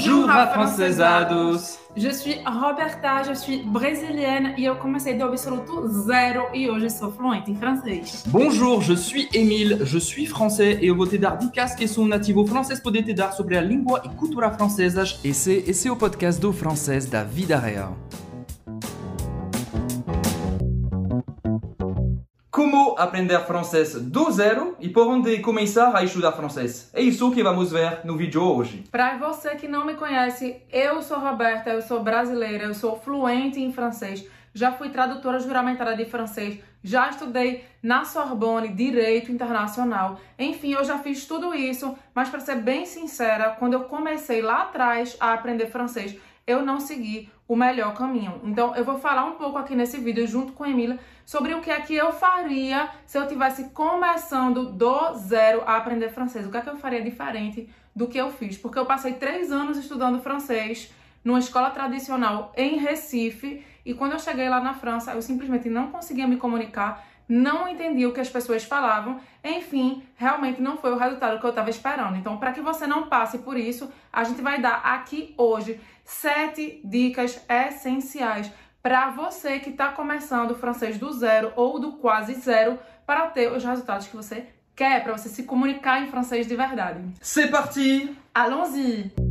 Bonjour, afrancesados! Je suis Roberta, je suis brésilienne e eu comecei do absoluto zero e hoje sou fluente em francês. Bonjour, je suis Émile, je suis français e eu vou te dar dicas que sou nativo francês poder te dar sobre a língua e cultura francesas. Esse, esse é o podcast do francês da vida real. Aprender francês do zero e por onde começar a estudar francês? É isso que vamos ver no vídeo hoje. Para você que não me conhece, eu sou Roberta, eu sou brasileira, eu sou fluente em francês, já fui tradutora juramentada de francês, já estudei na Sorbonne Direito Internacional. Enfim, eu já fiz tudo isso, mas para ser bem sincera, quando eu comecei lá atrás a aprender francês, eu não segui o melhor caminho. Então, eu vou falar um pouco aqui nesse vídeo, junto com a Emília, sobre o que é que eu faria se eu tivesse começando do zero a aprender francês. O que é que eu faria diferente do que eu fiz? Porque eu passei três anos estudando francês numa escola tradicional em Recife e quando eu cheguei lá na França, eu simplesmente não conseguia me comunicar não entendi o que as pessoas falavam, enfim, realmente não foi o resultado que eu estava esperando. Então, para que você não passe por isso, a gente vai dar aqui hoje sete dicas essenciais para você que está começando o francês do zero ou do quase zero para ter os resultados que você quer, para você se comunicar em francês de verdade. C'est parti! Allons-y!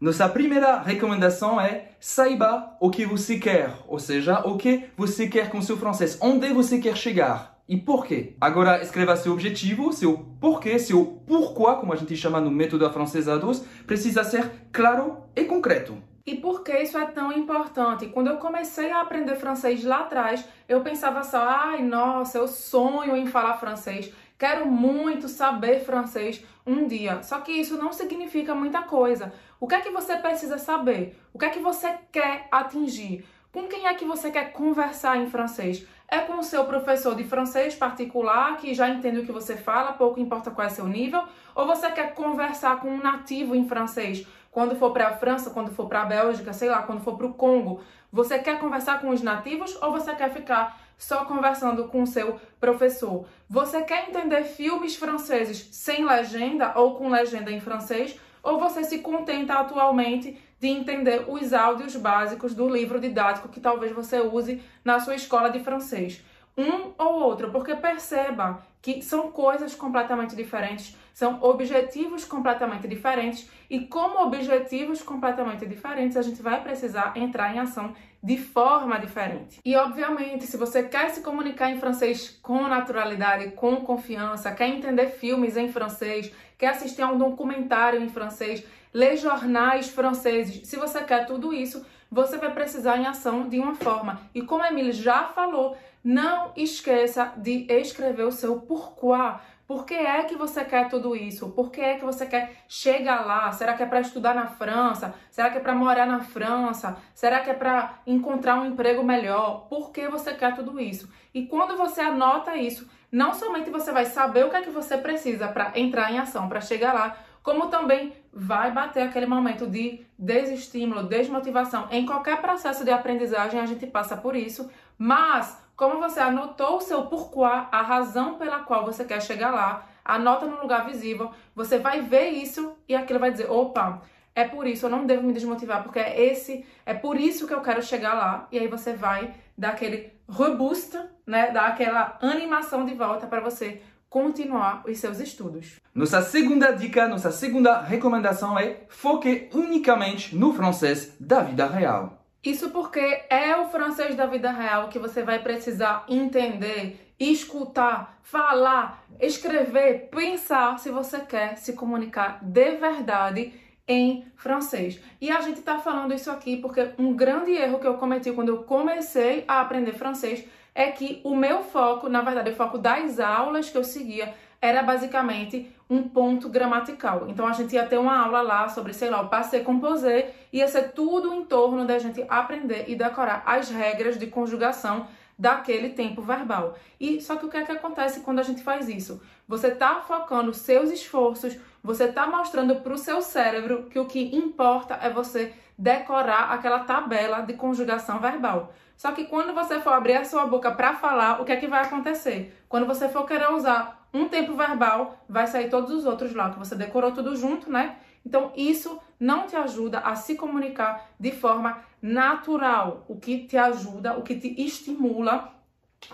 Nossa primeira recomendação é saiba o que você quer, ou seja, o que você quer com seu francês, onde você quer chegar e por quê. Agora escreva seu objetivo, seu porquê, seu pourquoi, como a gente chama no método afrancesados, precisa ser claro e concreto. E por que isso é tão importante? Quando eu comecei a aprender francês lá atrás, eu pensava só, ai, nossa, eu sonho em falar francês, quero muito saber francês um dia. Só que isso não significa muita coisa. O que é que você precisa saber? O que é que você quer atingir? Com quem é que você quer conversar em francês? É com o seu professor de francês particular que já entende o que você fala, pouco importa qual é seu nível? Ou você quer conversar com um nativo em francês? Quando for para a França, quando for para a Bélgica, sei lá, quando for para o Congo, você quer conversar com os nativos ou você quer ficar só conversando com o seu professor? Você quer entender filmes franceses sem legenda ou com legenda em francês? Ou você se contenta atualmente de entender os áudios básicos do livro didático que talvez você use na sua escola de francês? um ou outro, porque perceba que são coisas completamente diferentes, são objetivos completamente diferentes e como objetivos completamente diferentes, a gente vai precisar entrar em ação de forma diferente. E obviamente, se você quer se comunicar em francês com naturalidade, com confiança, quer entender filmes em francês, quer assistir a um documentário em francês, ler jornais franceses, se você quer tudo isso, você vai precisar em ação de uma forma. E como a Emily já falou, não esqueça de escrever o seu porquê. Por que é que você quer tudo isso? Por que é que você quer chegar lá? Será que é para estudar na França? Será que é para morar na França? Será que é para encontrar um emprego melhor? Por que você quer tudo isso? E quando você anota isso, não somente você vai saber o que é que você precisa para entrar em ação, para chegar lá, como também vai bater aquele momento de desestímulo, desmotivação. Em qualquer processo de aprendizagem a gente passa por isso, mas como você anotou o seu porquê, a razão pela qual você quer chegar lá, anota no lugar visível, você vai ver isso e aquilo vai dizer: opa, é por isso, eu não devo me desmotivar, porque é esse, é por isso que eu quero chegar lá. E aí você vai dar aquele reboost, né? Dar aquela animação de volta para você continuar os seus estudos. Nossa segunda dica, nossa segunda recomendação é foque unicamente no francês da vida real. Isso porque é o francês da vida real que você vai precisar entender, escutar, falar, escrever, pensar se você quer se comunicar de verdade em francês. E a gente está falando isso aqui porque um grande erro que eu cometi quando eu comecei a aprender francês é que o meu foco, na verdade, o foco das aulas que eu seguia era basicamente um ponto gramatical. Então a gente ia ter uma aula lá sobre, sei lá, o passé composé, ia ser tudo em torno da gente aprender e decorar as regras de conjugação daquele tempo verbal. E só que o que é que acontece quando a gente faz isso? Você está focando seus esforços, você está mostrando para o seu cérebro que o que importa é você decorar aquela tabela de conjugação verbal. Só que quando você for abrir a sua boca para falar, o que é que vai acontecer? Quando você for querer usar um tempo verbal, vai sair todos os outros lá, que você decorou tudo junto, né? Então, isso não te ajuda a se comunicar de forma natural, o que te ajuda, o que te estimula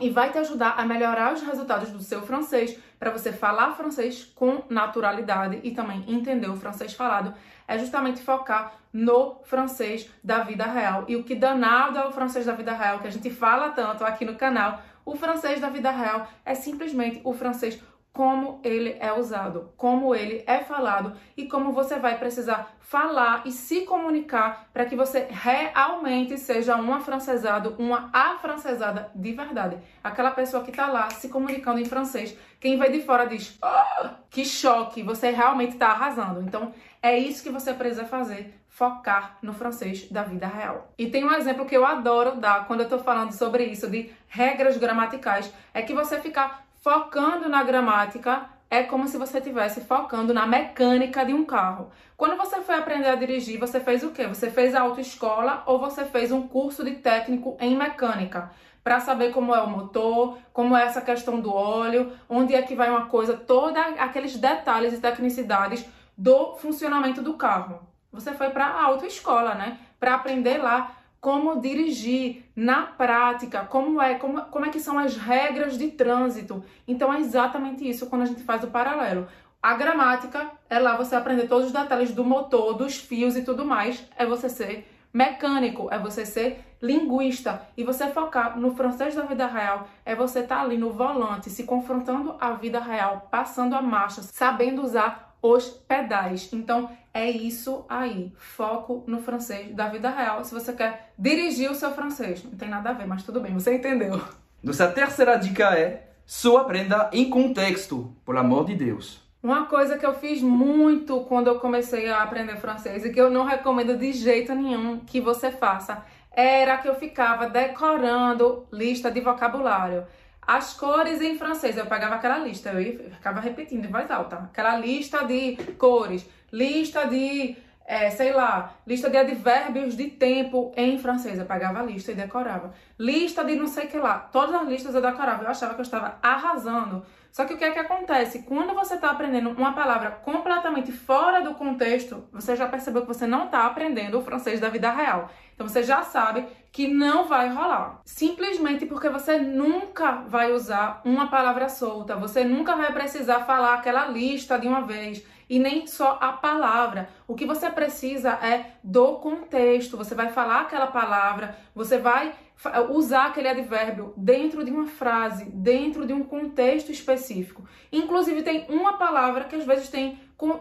e vai te ajudar a melhorar os resultados do seu francês para você falar francês com naturalidade e também entender o francês falado. É justamente focar no francês da vida real. E o que danado é o francês da vida real, que a gente fala tanto aqui no canal. O francês da vida real é simplesmente o francês como ele é usado, como ele é falado e como você vai precisar falar e se comunicar para que você realmente seja um afrancesado, uma afrancesada de verdade. Aquela pessoa que está lá se comunicando em francês, quem vai de fora diz: oh, que choque, você realmente está arrasando. Então é isso que você precisa fazer focar no francês da vida real. E tem um exemplo que eu adoro dar quando eu tô falando sobre isso, de regras gramaticais, é que você ficar focando na gramática é como se você estivesse focando na mecânica de um carro. Quando você foi aprender a dirigir, você fez o quê? Você fez a autoescola ou você fez um curso de técnico em mecânica? Para saber como é o motor, como é essa questão do óleo, onde é que vai uma coisa, todos aqueles detalhes e tecnicidades do funcionamento do carro. Você foi para a autoescola, né? Para aprender lá como dirigir na prática, como é, como, como é que são as regras de trânsito. Então é exatamente isso quando a gente faz o paralelo. A gramática é lá você aprender todos os detalhes do motor, dos fios e tudo mais. É você ser mecânico, é você ser linguista e você focar no francês da vida real, é você estar tá ali no volante, se confrontando a vida real, passando a marcha, sabendo usar os pedais. Então é isso aí. Foco no francês da vida real. Se você quer dirigir o seu francês, não tem nada a ver, mas tudo bem, você entendeu. Nossa terceira dica é só aprenda em contexto, por amor de Deus. Uma coisa que eu fiz muito quando eu comecei a aprender francês e que eu não recomendo de jeito nenhum que você faça era que eu ficava decorando lista de vocabulário. As cores em francês, eu pegava aquela lista, eu ficava repetindo em voz alta. Aquela lista de cores, lista de, é, sei lá, lista de advérbios de tempo em francês. Eu pegava a lista e decorava. Lista de não sei o que lá. Todas as listas eu decorava. Eu achava que eu estava arrasando. Só que o que é que acontece? Quando você está aprendendo uma palavra completamente fora do contexto, você já percebeu que você não está aprendendo o francês da vida real. Então você já sabe que não vai rolar. Simplesmente porque você nunca vai usar uma palavra solta, você nunca vai precisar falar aquela lista de uma vez e nem só a palavra. O que você precisa é do contexto. Você vai falar aquela palavra, você vai usar aquele advérbio dentro de uma frase, dentro de um contexto específico. Inclusive, tem uma palavra que às vezes tem,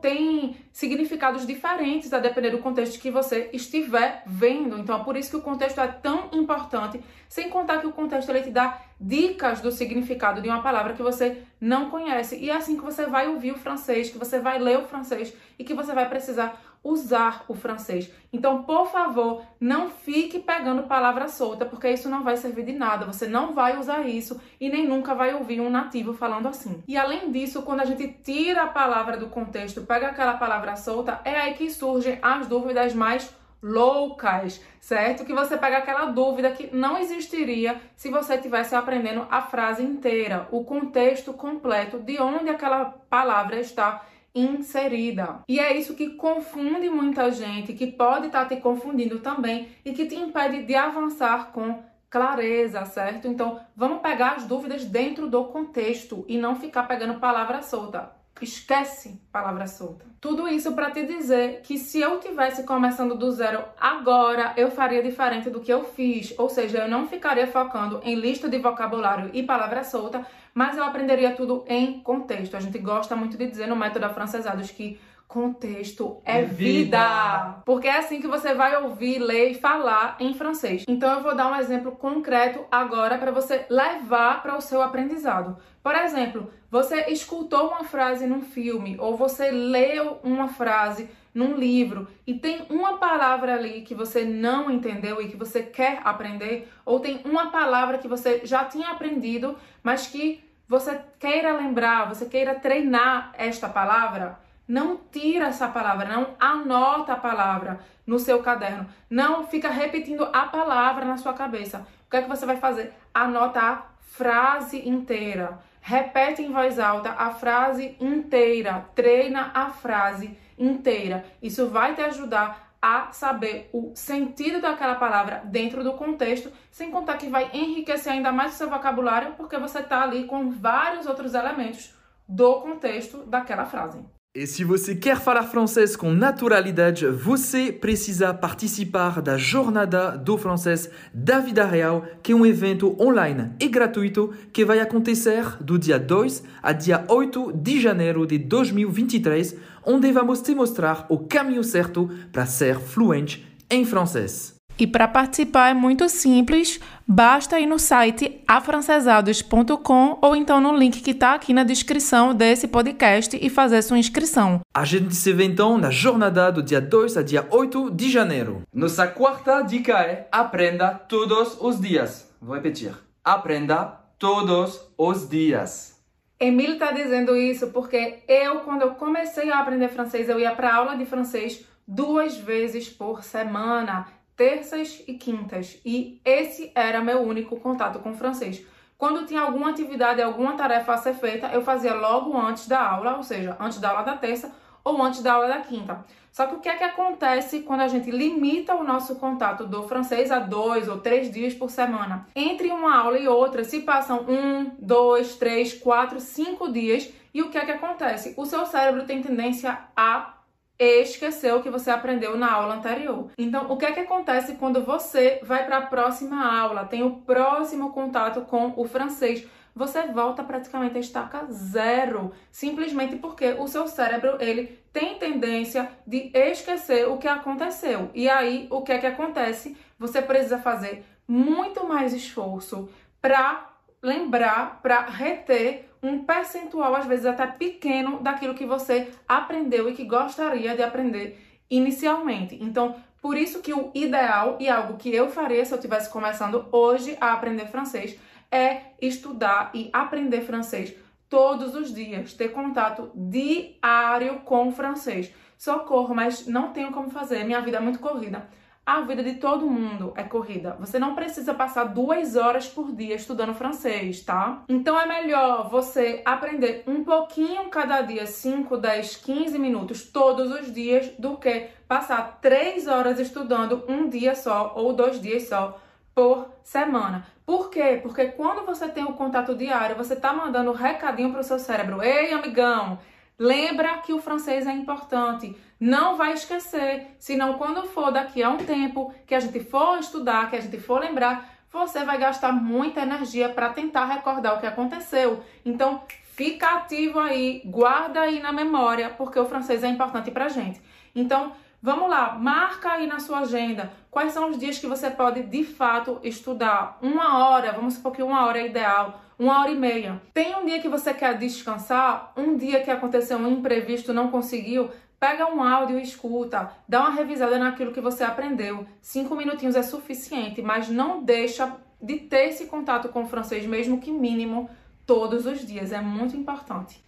tem significados diferentes a depender do contexto que você estiver vendo. Então, é por isso que o contexto é tão importante, sem contar que o contexto ele te dá dicas do significado de uma palavra que você não conhece. E é assim que você vai ouvir o francês, que você vai ler o francês e que você vai precisar usar o francês. Então, por favor, não fique pegando palavra solta, porque isso não vai servir de nada. Você não vai usar isso e nem nunca vai ouvir um nativo falando assim. E além disso, quando a gente tira a palavra do contexto, pega aquela palavra solta, é aí que surgem as dúvidas mais loucas, certo? Que você pega aquela dúvida que não existiria se você estivesse aprendendo a frase inteira, o contexto completo de onde aquela palavra está inserida. E é isso que confunde muita gente, que pode estar tá te confundindo também e que te impede de avançar com clareza, certo? Então, vamos pegar as dúvidas dentro do contexto e não ficar pegando palavra solta. Esquece palavra solta. Tudo isso para te dizer que se eu tivesse começando do zero agora, eu faria diferente do que eu fiz. Ou seja, eu não ficaria focando em lista de vocabulário e palavra solta, mas eu aprenderia tudo em contexto. A gente gosta muito de dizer no método afrancesados que Contexto é vida. Porque é assim que você vai ouvir, ler e falar em francês. Então eu vou dar um exemplo concreto agora para você levar para o seu aprendizado. Por exemplo, você escutou uma frase num filme ou você leu uma frase num livro e tem uma palavra ali que você não entendeu e que você quer aprender, ou tem uma palavra que você já tinha aprendido, mas que você queira lembrar, você queira treinar esta palavra, não tira essa palavra, não anota a palavra no seu caderno. Não fica repetindo a palavra na sua cabeça. O que é que você vai fazer? Anota a frase inteira. repete em voz alta a frase inteira, treina a frase inteira. Isso vai te ajudar a saber o sentido daquela palavra dentro do contexto, sem contar que vai enriquecer ainda mais o seu vocabulário, porque você está ali com vários outros elementos do contexto daquela frase. E se você quer falar francês com naturalidade, você precisa participar da Jornada do Francês da Vida Real, que é um evento online e gratuito que vai acontecer do dia 2 a dia 8 de janeiro de 2023, onde vamos te mostrar o caminho certo para ser fluente em francês. E para participar é muito simples, basta ir no site afrancesados.com ou então no link que está aqui na descrição desse podcast e fazer sua inscrição. A gente se vê então na jornada do dia 2 a dia 8 de janeiro. Nossa quarta dica é aprenda todos os dias. Vou repetir. Aprenda todos os dias. Emílio está dizendo isso porque eu, quando eu comecei a aprender francês, eu ia para aula de francês duas vezes por semana terças e quintas, e esse era meu único contato com o francês. Quando tinha alguma atividade, alguma tarefa a ser feita, eu fazia logo antes da aula, ou seja, antes da aula da terça ou antes da aula da quinta. Só que o que é que acontece quando a gente limita o nosso contato do francês a dois ou três dias por semana? Entre uma aula e outra, se passam um, dois, três, quatro, cinco dias, e o que é que acontece? O seu cérebro tem tendência a esqueceu o que você aprendeu na aula anterior. Então, o que é que acontece quando você vai para a próxima aula, tem o próximo contato com o francês? Você volta praticamente a estaca zero, simplesmente porque o seu cérebro ele tem tendência de esquecer o que aconteceu. E aí, o que é que acontece? Você precisa fazer muito mais esforço para lembrar, para reter um percentual, às vezes até pequeno, daquilo que você aprendeu e que gostaria de aprender inicialmente. Então, por isso que o ideal e algo que eu faria se eu estivesse começando hoje a aprender francês é estudar e aprender francês todos os dias, ter contato diário com francês. Socorro, mas não tenho como fazer, minha vida é muito corrida. A vida de todo mundo é corrida. Você não precisa passar duas horas por dia estudando francês, tá? Então é melhor você aprender um pouquinho cada dia, 5, 10, 15 minutos todos os dias, do que passar três horas estudando um dia só ou dois dias só por semana. Por quê? Porque quando você tem o contato diário, você tá mandando um recadinho pro seu cérebro. Ei, amigão, Lembra que o francês é importante. Não vai esquecer, senão quando for daqui a um tempo que a gente for estudar, que a gente for lembrar, você vai gastar muita energia para tentar recordar o que aconteceu. Então, fica ativo aí, guarda aí na memória, porque o francês é importante pra gente. Então, Vamos lá, marca aí na sua agenda quais são os dias que você pode de fato estudar. Uma hora, vamos supor que uma hora é ideal, uma hora e meia. Tem um dia que você quer descansar, um dia que aconteceu um imprevisto, não conseguiu, pega um áudio e escuta, dá uma revisada naquilo que você aprendeu. Cinco minutinhos é suficiente, mas não deixa de ter esse contato com o francês, mesmo que mínimo, todos os dias. É muito importante.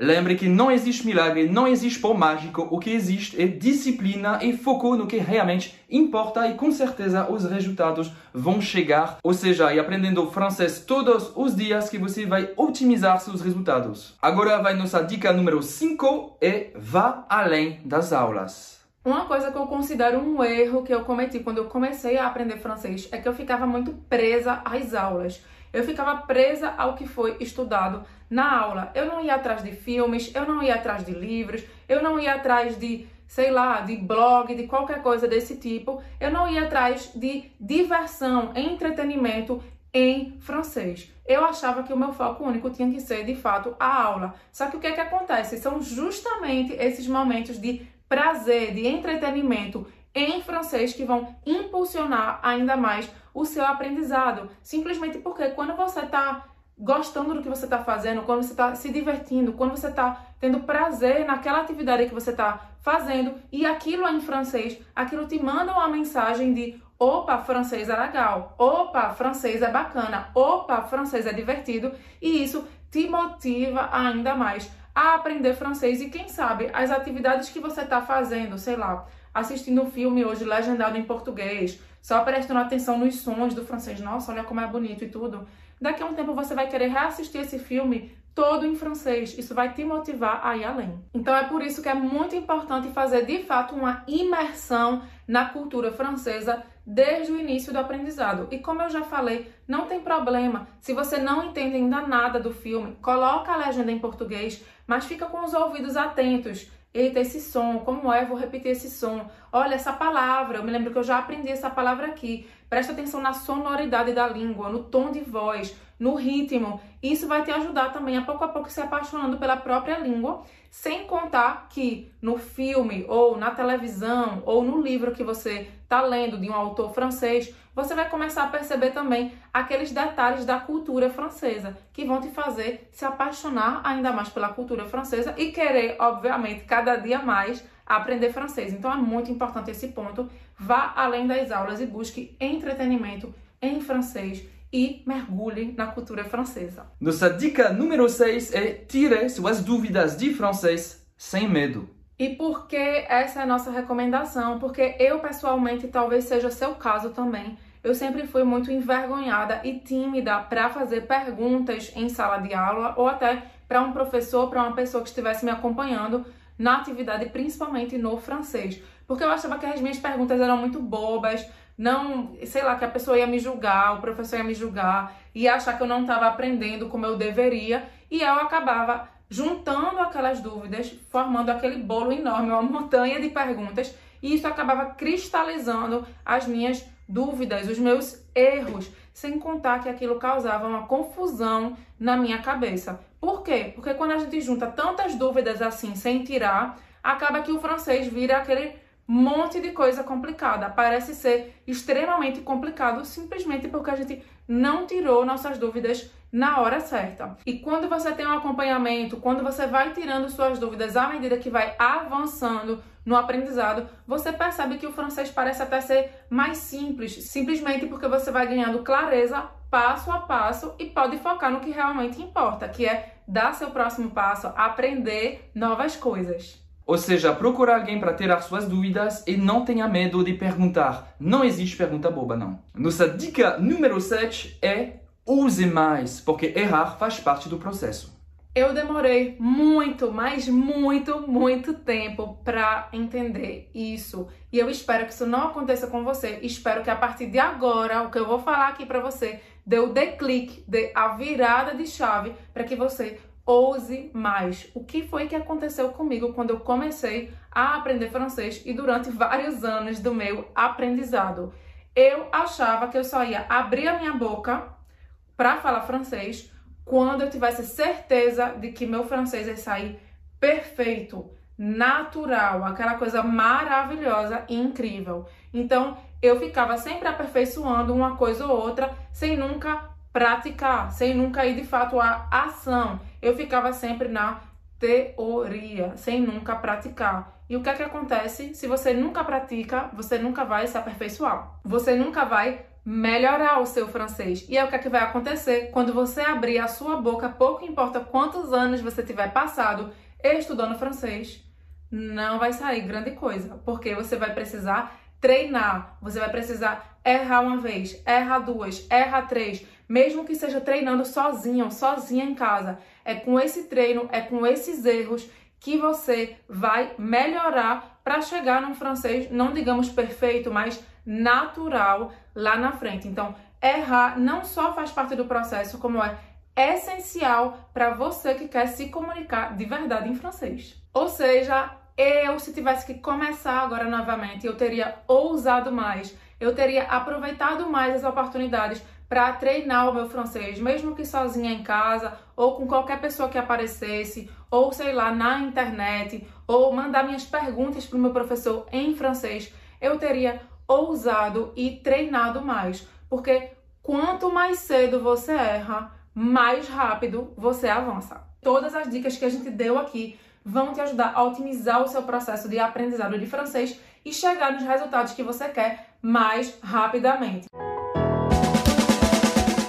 Lembre que não existe milagre, não existe pão mágico. O que existe é disciplina e foco no que realmente importa e com certeza os resultados vão chegar. Ou seja, e aprendendo francês todos os dias que você vai otimizar seus resultados. Agora vai nossa dica número 5 é vá além das aulas. Uma coisa que eu considero um erro que eu cometi quando eu comecei a aprender francês é que eu ficava muito presa às aulas. Eu ficava presa ao que foi estudado na aula. Eu não ia atrás de filmes, eu não ia atrás de livros, eu não ia atrás de, sei lá, de blog, de qualquer coisa desse tipo. Eu não ia atrás de diversão, entretenimento em francês. Eu achava que o meu foco único tinha que ser, de fato, a aula. Só que o que é que acontece? São justamente esses momentos de prazer, de entretenimento em francês que vão impulsionar ainda mais o seu aprendizado. Simplesmente porque quando você está gostando do que você está fazendo, quando você está se divertindo, quando você está tendo prazer naquela atividade que você está fazendo e aquilo é em francês, aquilo te manda uma mensagem de opa, francês é legal, opa, francês é bacana, opa, francês é divertido e isso te motiva ainda mais a aprender francês e quem sabe as atividades que você está fazendo, sei lá, assistindo um filme hoje legendado em português, só prestando atenção nos sons do francês, nossa, olha como é bonito e tudo daqui a um tempo você vai querer reassistir esse filme todo em francês. Isso vai te motivar a ir além. Então é por isso que é muito importante fazer de fato uma imersão na cultura francesa desde o início do aprendizado. E como eu já falei, não tem problema se você não entende ainda nada do filme, coloca a legenda em português, mas fica com os ouvidos atentos. Eita, esse som, como é? Vou repetir esse som. Olha, essa palavra, eu me lembro que eu já aprendi essa palavra aqui. Presta atenção na sonoridade da língua, no tom de voz, no ritmo. Isso vai te ajudar também a pouco a pouco se apaixonando pela própria língua, sem contar que no filme ou na televisão ou no livro que você está lendo de um autor francês, você vai começar a perceber também aqueles detalhes da cultura francesa que vão te fazer se apaixonar ainda mais pela cultura francesa e querer, obviamente, cada dia mais aprender francês. Então é muito importante esse ponto. Vá além das aulas e busque entretenimento em francês e mergulhe na cultura francesa. Nossa dica número 6 é tire suas dúvidas de francês sem medo. E por que essa é a nossa recomendação? Porque eu pessoalmente, talvez seja seu caso também, eu sempre fui muito envergonhada e tímida para fazer perguntas em sala de aula ou até para um professor, para uma pessoa que estivesse me acompanhando na atividade, principalmente no francês. Porque eu achava que as minhas perguntas eram muito bobas, não, sei lá, que a pessoa ia me julgar, o professor ia me julgar, ia achar que eu não estava aprendendo como eu deveria, e eu acabava juntando aquelas dúvidas, formando aquele bolo enorme, uma montanha de perguntas, e isso acabava cristalizando as minhas dúvidas, os meus erros, sem contar que aquilo causava uma confusão na minha cabeça. Por quê? Porque quando a gente junta tantas dúvidas assim sem tirar, acaba que o francês vira aquele monte de coisa complicada. Parece ser extremamente complicado simplesmente porque a gente não tirou nossas dúvidas na hora certa. E quando você tem um acompanhamento, quando você vai tirando suas dúvidas à medida que vai avançando no aprendizado, você percebe que o francês parece até ser mais simples, simplesmente porque você vai ganhando clareza passo a passo e pode focar no que realmente importa, que é dar seu próximo passo, aprender novas coisas. Ou seja, procure alguém para tirar suas dúvidas e não tenha medo de perguntar. Não existe pergunta boba, não. Nossa dica número 7 é use mais, porque errar faz parte do processo. Eu demorei muito, mas muito, muito tempo para entender isso. E eu espero que isso não aconteça com você. Espero que a partir de agora, o que eu vou falar aqui para você, dê o declique, dê a virada de chave para que você ouse mais. O que foi que aconteceu comigo quando eu comecei a aprender francês e durante vários anos do meu aprendizado? Eu achava que eu só ia abrir a minha boca para falar francês quando eu tivesse certeza de que meu francês ia sair perfeito, natural, aquela coisa maravilhosa e incrível. Então, eu ficava sempre aperfeiçoando uma coisa ou outra sem nunca praticar, sem nunca ir de fato à ação. Eu ficava sempre na teoria, sem nunca praticar. E o que é que acontece? Se você nunca pratica, você nunca vai se aperfeiçoar. Você nunca vai melhorar o seu francês. E é o que é que vai acontecer quando você abrir a sua boca, pouco importa quantos anos você tiver passado estudando francês, não vai sair grande coisa, porque você vai precisar treinar, você vai precisar errar uma vez, errar duas, errar três, mesmo que seja treinando sozinho, sozinha em casa. É com esse treino, é com esses erros que você vai melhorar para chegar num francês, não digamos perfeito, mas natural lá na frente. Então, errar não só faz parte do processo, como é essencial para você que quer se comunicar de verdade em francês. Ou seja, eu, se tivesse que começar agora novamente, eu teria ousado mais, eu teria aproveitado mais as oportunidades para treinar o meu francês, mesmo que sozinha em casa, ou com qualquer pessoa que aparecesse, ou sei lá, na internet, ou mandar minhas perguntas para o meu professor em francês, eu teria ousado e treinado mais, porque quanto mais cedo você erra, mais rápido você avança. Todas as dicas que a gente deu aqui vão te ajudar a otimizar o seu processo de aprendizado de francês e chegar nos resultados que você quer mais rapidamente.